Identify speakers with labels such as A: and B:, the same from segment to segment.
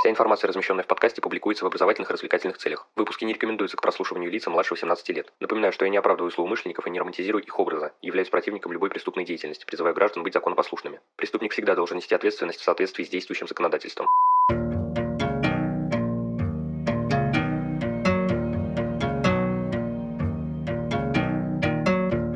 A: Вся информация, размещенная в подкасте, публикуется в образовательных и развлекательных целях. Выпуски не рекомендуются к прослушиванию лица младше 18 лет. Напоминаю, что я не оправдываю злоумышленников и не романтизирую их образа, являюсь противником любой преступной деятельности, призываю граждан быть законопослушными. Преступник всегда должен нести ответственность в соответствии с действующим законодательством.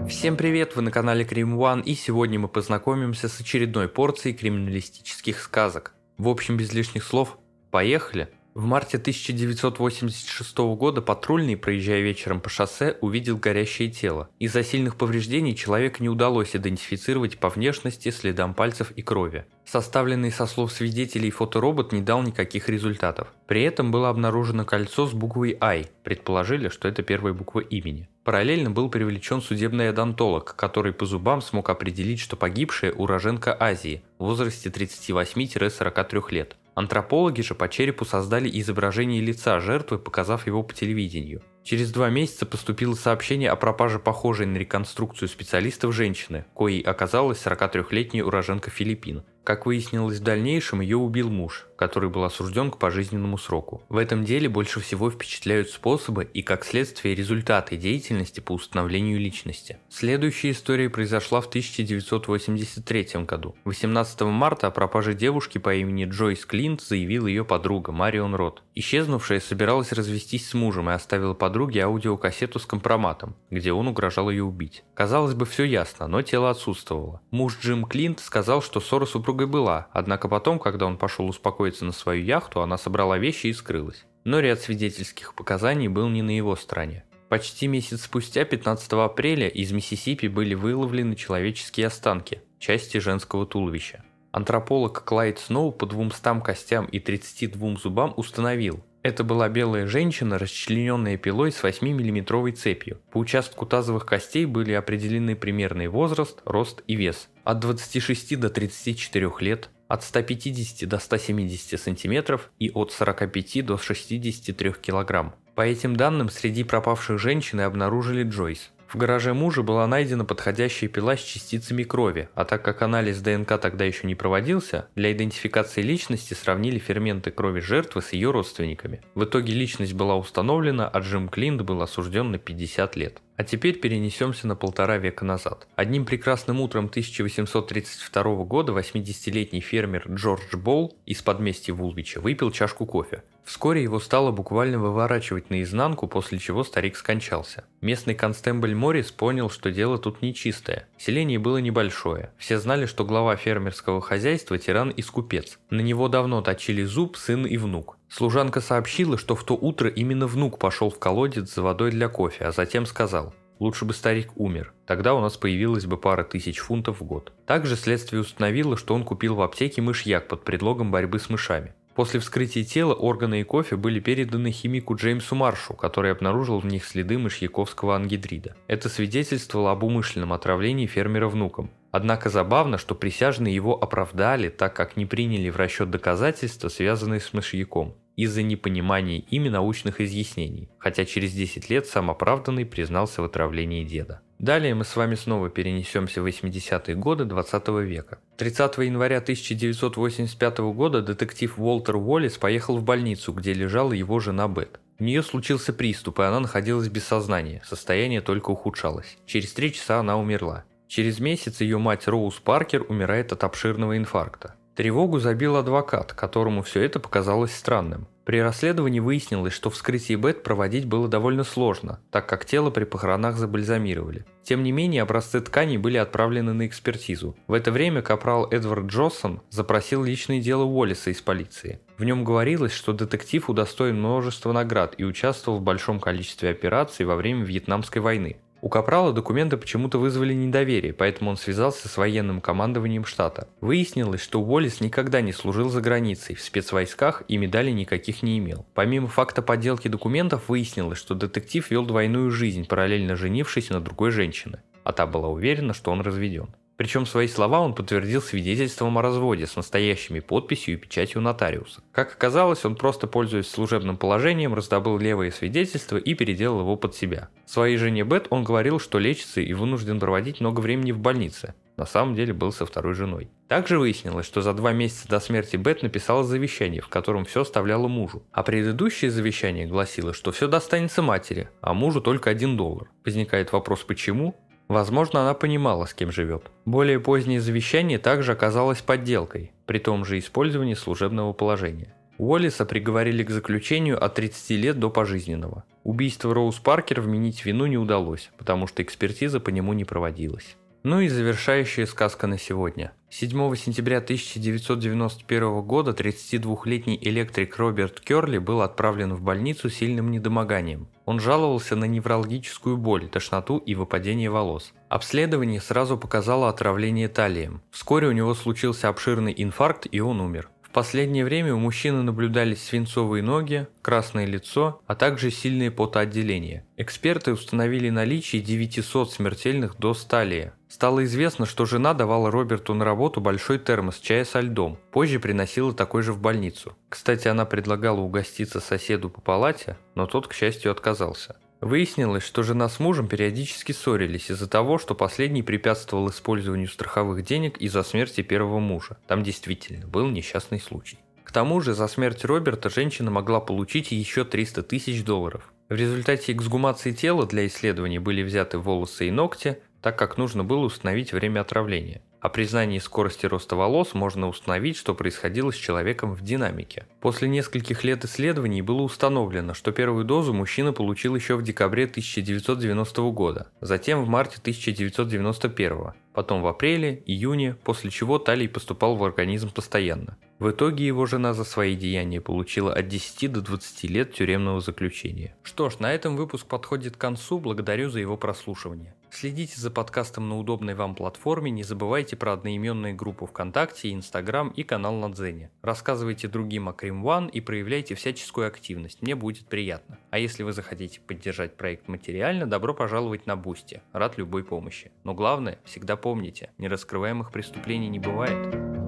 B: Всем привет, вы на канале Крим One, и сегодня мы познакомимся с очередной порцией криминалистических сказок. В общем, без лишних слов, Поехали! В марте 1986 года патрульный, проезжая вечером по шоссе, увидел горящее тело. Из-за сильных повреждений человека не удалось идентифицировать по внешности, следам пальцев и крови. Составленный со слов свидетелей фоторобот не дал никаких результатов. При этом было обнаружено кольцо с буквой I, предположили, что это первая буква имени. Параллельно был привлечен судебный одонтолог, который по зубам смог определить, что погибшая уроженка Азии в возрасте 38-43 лет. Антропологи же по черепу создали изображение лица жертвы, показав его по телевидению. Через два месяца поступило сообщение о пропаже похожей на реконструкцию специалистов женщины, коей оказалась 43-летняя уроженка Филиппин. Как выяснилось в дальнейшем, ее убил муж, который был осужден к пожизненному сроку. В этом деле больше всего впечатляют способы и, как следствие, результаты деятельности по установлению личности. Следующая история произошла в 1983 году. 18 марта о пропаже девушки по имени Джойс Клинт заявила ее подруга Марион Рот. Исчезнувшая собиралась развестись с мужем и оставила подруге аудиокассету с компроматом, где он угрожал ее убить. Казалось бы, все ясно, но тело отсутствовало. Муж Джим Клинт сказал, что ссора супруга супругой была, однако потом, когда он пошел успокоиться на свою яхту, она собрала вещи и скрылась. Но ряд свидетельских показаний был не на его стороне. Почти месяц спустя, 15 апреля, из Миссисипи были выловлены человеческие останки, части женского туловища. Антрополог Клайд Сноу по 200 костям и 32 зубам установил, это была белая женщина, расчлененная пилой с 8-миллиметровой цепью. По участку тазовых костей были определены примерный возраст, рост и вес. От 26 до 34 лет, от 150 до 170 сантиметров и от 45 до 63 килограмм. По этим данным, среди пропавших женщин обнаружили Джойс. В гараже мужа была найдена подходящая пила с частицами крови, а так как анализ ДНК тогда еще не проводился, для идентификации личности сравнили ферменты крови жертвы с ее родственниками. В итоге личность была установлена, а Джим Клинт был осужден на 50 лет. А теперь перенесемся на полтора века назад. Одним прекрасным утром 1832 года 80-летний фермер Джордж Болл из подместья Вулвича выпил чашку кофе. Вскоре его стало буквально выворачивать наизнанку, после чего старик скончался. Местный констебль Моррис понял, что дело тут нечистое. Селение было небольшое. Все знали, что глава фермерского хозяйства тиран и скупец. На него давно точили зуб сын и внук. Служанка сообщила, что в то утро именно внук пошел в колодец за водой для кофе, а затем сказал Лучше бы старик умер, тогда у нас появилась бы пара тысяч фунтов в год. Также следствие установило, что он купил в аптеке мышьяк под предлогом борьбы с мышами. После вскрытия тела органы и кофе были переданы химику Джеймсу Маршу, который обнаружил в них следы мышьяковского ангидрида. Это свидетельствовало об умышленном отравлении фермера внуком. Однако забавно, что присяжные его оправдали, так как не приняли в расчет доказательства, связанные с мышьяком, из-за непонимания ими научных изъяснений, хотя через 10 лет сам оправданный признался в отравлении деда. Далее мы с вами снова перенесемся в 80-е годы 20 века. 30 января 1985 года детектив Уолтер Уоллес поехал в больницу, где лежала его жена Бет. У нее случился приступ, и она находилась без сознания, состояние только ухудшалось. Через три часа она умерла. Через месяц ее мать Роуз Паркер умирает от обширного инфаркта. Тревогу забил адвокат, которому все это показалось странным. При расследовании выяснилось, что вскрытие Бет проводить было довольно сложно, так как тело при похоронах забальзамировали. Тем не менее, образцы тканей были отправлены на экспертизу. В это время капрал Эдвард Джоссон запросил личное дело Уоллиса из полиции. В нем говорилось, что детектив удостоен множества наград и участвовал в большом количестве операций во время Вьетнамской войны. У Капрала документы почему-то вызвали недоверие, поэтому он связался с военным командованием штата. Выяснилось, что Уоллес никогда не служил за границей, в спецвойсках и медалей никаких не имел. Помимо факта подделки документов, выяснилось, что детектив вел двойную жизнь, параллельно женившись на другой женщине, а та была уверена, что он разведен. Причем свои слова он подтвердил свидетельством о разводе с настоящими подписью и печатью нотариуса. Как оказалось, он просто, пользуясь служебным положением, раздобыл левые свидетельства и переделал его под себя. Своей жене Бет он говорил, что лечится и вынужден проводить много времени в больнице. на самом деле был со второй женой. Также выяснилось, что за два месяца до смерти Бет написала завещание, в котором все оставляла мужу. А предыдущее завещание гласило, что все достанется матери, а мужу только один доллар. Возникает вопрос, почему? Возможно, она понимала, с кем живет. Более позднее завещание также оказалось подделкой, при том же использовании служебного положения. Уоллиса приговорили к заключению от 30 лет до пожизненного. Убийство Роуз Паркер вменить вину не удалось, потому что экспертиза по нему не проводилась. Ну и завершающая сказка на сегодня. 7 сентября 1991 года 32-летний электрик Роберт Керли был отправлен в больницу с сильным недомоганием. Он жаловался на неврологическую боль, тошноту и выпадение волос. Обследование сразу показало отравление талием. Вскоре у него случился обширный инфаркт и он умер последнее время у мужчины наблюдались свинцовые ноги, красное лицо, а также сильные потоотделения. Эксперты установили наличие 900 смертельных доз сталия. Стало известно, что жена давала Роберту на работу большой термос чая со льдом, позже приносила такой же в больницу. Кстати, она предлагала угоститься соседу по палате, но тот, к счастью, отказался. Выяснилось, что жена с мужем периодически ссорились из-за того, что последний препятствовал использованию страховых денег из-за смерти первого мужа. Там действительно был несчастный случай. К тому же за смерть Роберта женщина могла получить еще 300 тысяч долларов. В результате эксгумации тела для исследований были взяты волосы и ногти, так как нужно было установить время отравления. О признании скорости роста волос можно установить, что происходило с человеком в динамике. После нескольких лет исследований было установлено, что первую дозу мужчина получил еще в декабре 1990 года, затем в марте 1991, потом в апреле, июне, после чего талий поступал в организм постоянно. В итоге его жена за свои деяния получила от 10 до 20 лет тюремного заключения. Что ж, на этом выпуск подходит к концу, благодарю за его прослушивание. Следите за подкастом на удобной вам платформе, не забывайте про одноименные группы ВКонтакте, Инстаграм и канал на Дзене. Рассказывайте другим о Crime One и проявляйте всяческую активность, мне будет приятно. А если вы захотите поддержать проект материально, добро пожаловать на Бусти, рад любой помощи. Но главное, всегда помните, нераскрываемых преступлений не бывает.